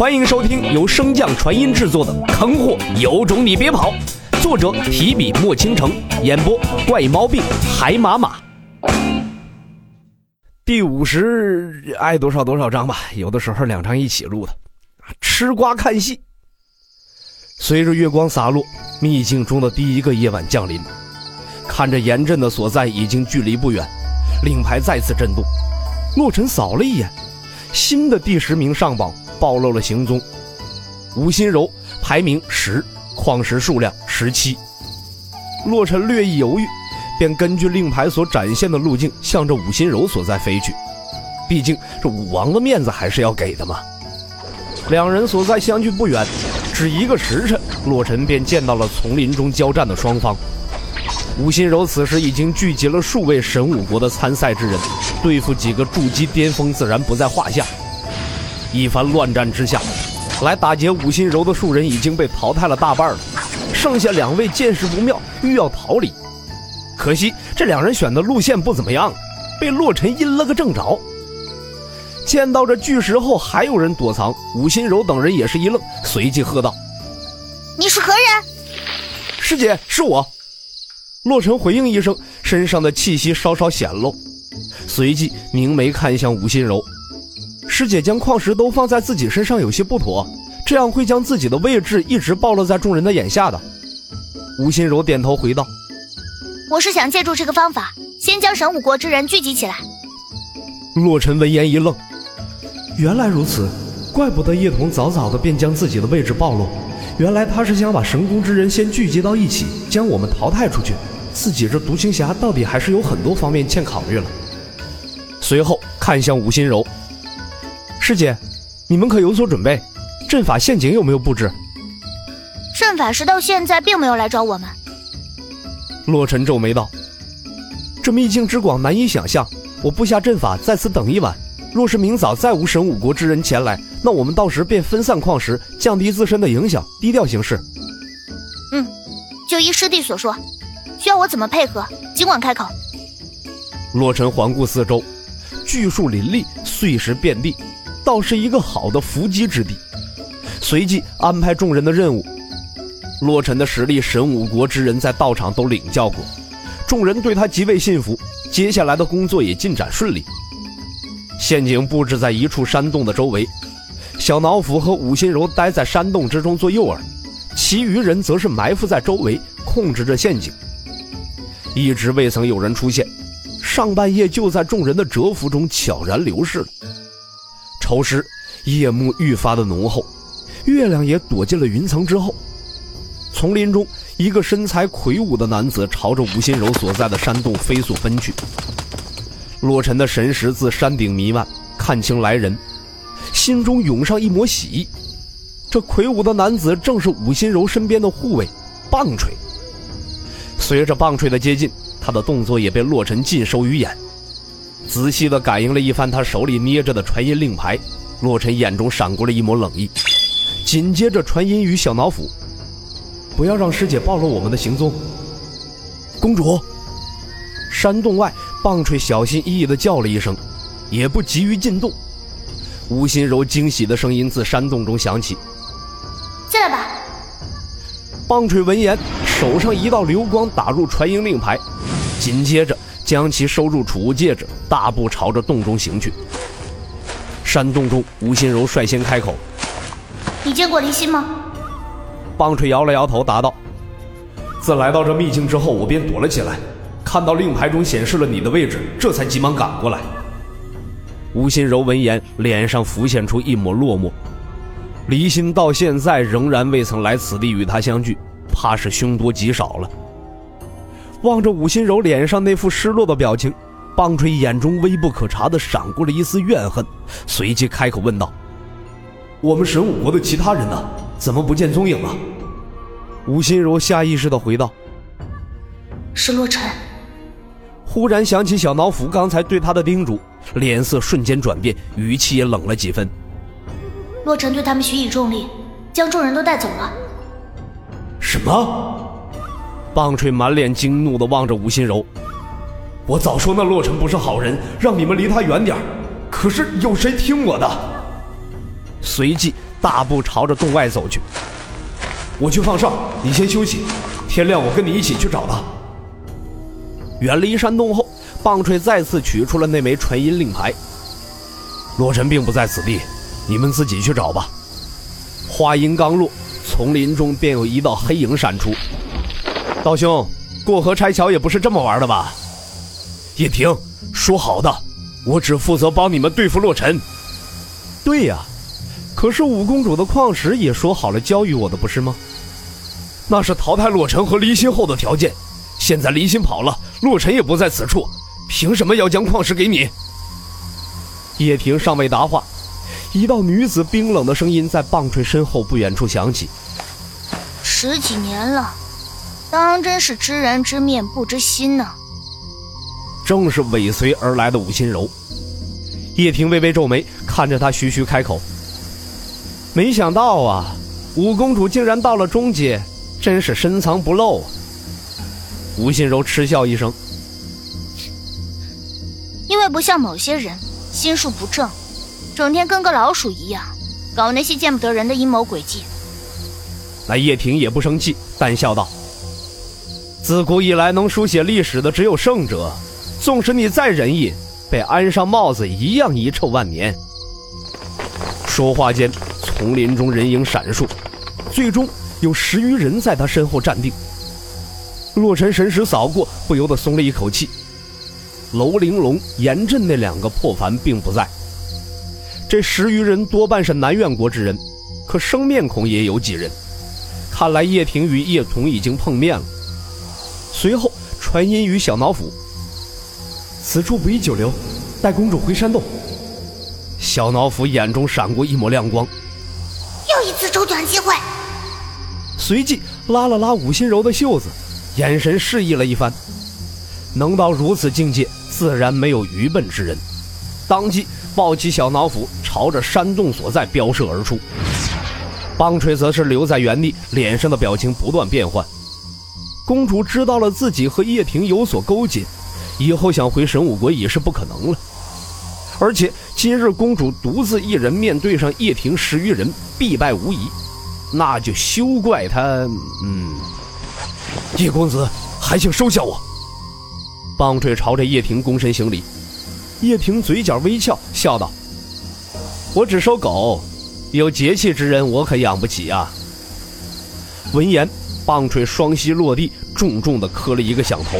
欢迎收听由升降传音制作的《坑货有种你别跑》，作者提笔墨倾城，演播怪毛病海马马。第五十爱多少多少章吧，有的时候两章一起录的。吃瓜看戏。随着月光洒落，秘境中的第一个夜晚降临。看着严阵的所在已经距离不远，令牌再次震动。洛尘扫了一眼，新的第十名上榜。暴露了行踪，吴心柔排名十，矿石数量十七。洛尘略一犹豫，便根据令牌所展现的路径，向着武心柔所在飞去。毕竟这武王的面子还是要给的嘛。两人所在相距不远，只一个时辰，洛尘便见到了丛林中交战的双方。吴心柔此时已经聚集了数位神武国的参赛之人，对付几个筑基巅峰自然不在话下。一番乱战之下，来打劫武心柔的数人已经被淘汰了大半了，剩下两位见势不妙，欲要逃离。可惜这两人选的路线不怎么样，被洛尘阴了个正着。见到这巨石后，还有人躲藏，武心柔等人也是一愣，随即喝道：“你是何人？”“师姐，是我。”洛尘回应一声，身上的气息稍稍显露，随即凝眉看向吴心柔。师姐将矿石都放在自己身上有些不妥，这样会将自己的位置一直暴露在众人的眼下的。吴心柔点头回道：“我是想借助这个方法，先将神武国之人聚集起来。”洛尘闻言一愣，原来如此，怪不得叶童早早的便将自己的位置暴露，原来他是想把神宫之人先聚集到一起，将我们淘汰出去。自己这独行侠到底还是有很多方面欠考虑了。随后看向吴心柔。师姐，你们可有所准备？阵法陷阱有没有布置？阵法师到现在并没有来找我们。洛尘皱眉道：“这秘境之广，难以想象。我布下阵法，在此等一晚。若是明早再无神武国之人前来，那我们到时便分散矿石，降低自身的影响，低调行事。”嗯，就依师弟所说，需要我怎么配合，尽管开口。洛尘环顾四周，巨树林立，碎石遍地。倒是一个好的伏击之地，随即安排众人的任务。洛尘的实力，神武国之人在道场都领教过，众人对他极为信服。接下来的工作也进展顺利。陷阱布置在一处山洞的周围，小脑斧和武心柔待在山洞之中做诱饵，其余人则是埋伏在周围控制着陷阱。一直未曾有人出现，上半夜就在众人的蛰伏中悄然流逝了。潮湿，夜幕愈发的浓厚，月亮也躲进了云层之后。丛林中，一个身材魁梧的男子朝着吴心柔所在的山洞飞速奔去。洛尘的神识自山顶弥漫，看清来人，心中涌上一抹喜意。这魁梧的男子正是吴心柔身边的护卫棒槌。随着棒槌的接近，他的动作也被洛尘尽收于眼。仔细的感应了一番他手里捏着的传音令牌，洛尘眼中闪过了一抹冷意，紧接着传音于小脑斧：“不要让师姐暴露我们的行踪。”公主，山洞外，棒槌小心翼翼的叫了一声，也不急于进洞。吴心柔惊喜的声音自山洞中响起：“进来吧。”棒槌闻言，手上一道流光打入传音令牌，紧接着。将其收入储物戒指，大步朝着洞中行去。山洞中，吴心柔率先开口：“你见过离心吗？”棒槌摇了摇头，答道：“自来到这秘境之后，我便躲了起来。看到令牌中显示了你的位置，这才急忙赶过来。”吴心柔闻言，脸上浮现出一抹落寞。离心到现在仍然未曾来此地与他相聚，怕是凶多吉少了。望着武心柔脸上那副失落的表情，棒槌眼中微不可察的闪过了一丝怨恨，随即开口问道：“我们神武国的其他人呢？怎么不见踪影了？”武心柔下意识的回道：“是洛尘。”忽然想起小脑斧刚才对他的叮嘱，脸色瞬间转变，语气也冷了几分：“洛尘对他们许以重力，将众人都带走了。”什么？棒槌满脸惊怒的望着吴心柔，我早说那洛尘不是好人，让你们离他远点可是有谁听我的？随即大步朝着洞外走去。我去放哨，你先休息。天亮我跟你一起去找他。远离山洞后，棒槌再次取出了那枚传音令牌。洛尘并不在此地，你们自己去找吧。话音刚落，丛林中便有一道黑影闪出。道兄，过河拆桥也不是这么玩的吧？叶婷，说好的，我只负责帮你们对付洛尘。对呀，可是五公主的矿石也说好了交予我的，不是吗？那是淘汰洛尘和离心后的条件。现在离心跑了，洛尘也不在此处，凭什么要将矿石给你？叶婷尚未答话，一道女子冰冷的声音在棒槌身后不远处响起：“十几年了，当真是知人知面不知心呢。”正是尾随而来的武心柔。叶婷微微皱眉，看着他，徐徐开口：“没想到啊，五公主竟然到了中阶，真是深藏不露。”吴心柔嗤笑一声：“因为不像某些人。”心术不正，整天跟个老鼠一样，搞那些见不得人的阴谋诡计。那叶婷也不生气，淡笑道：“自古以来，能书写历史的只有圣者，纵使你再仁义，被安上帽子一样遗臭万年。”说话间，丛林中人影闪烁，最终有十余人在他身后站定。洛尘神识扫过，不由得松了一口气。楼玲珑、严震那两个破凡并不在，这十余人多半是南苑国之人，可生面孔也有几人。看来叶婷与叶童已经碰面了。随后传音于小脑斧：“此处不宜久留，带公主回山洞。”小脑斧眼中闪过一抹亮光，又一次周转机会。随即拉了拉武心柔的袖子，眼神示意了一番。能到如此境界。自然没有愚笨之人，当即抱起小脑斧，朝着山洞所在飙射而出。棒槌则是留在原地，脸上的表情不断变换。公主知道了自己和叶婷有所勾结，以后想回神武国已是不可能了。而且今日公主独自一人面对上叶婷十余人，必败无疑，那就休怪她……嗯，叶公子，还请收下我。棒槌朝着叶婷躬身行礼，叶婷嘴角微翘，笑道：“我只收狗，有节气之人我可养不起啊。”闻言，棒槌双膝落地，重重的磕了一个响头：“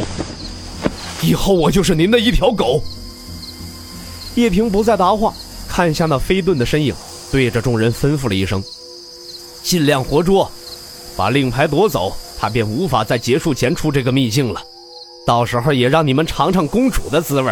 以后我就是您的一条狗。”叶婷不再答话，看向那飞遁的身影，对着众人吩咐了一声：“尽量活捉，把令牌夺走，他便无法在结束前出这个秘境了。”到时候也让你们尝尝公主的滋味。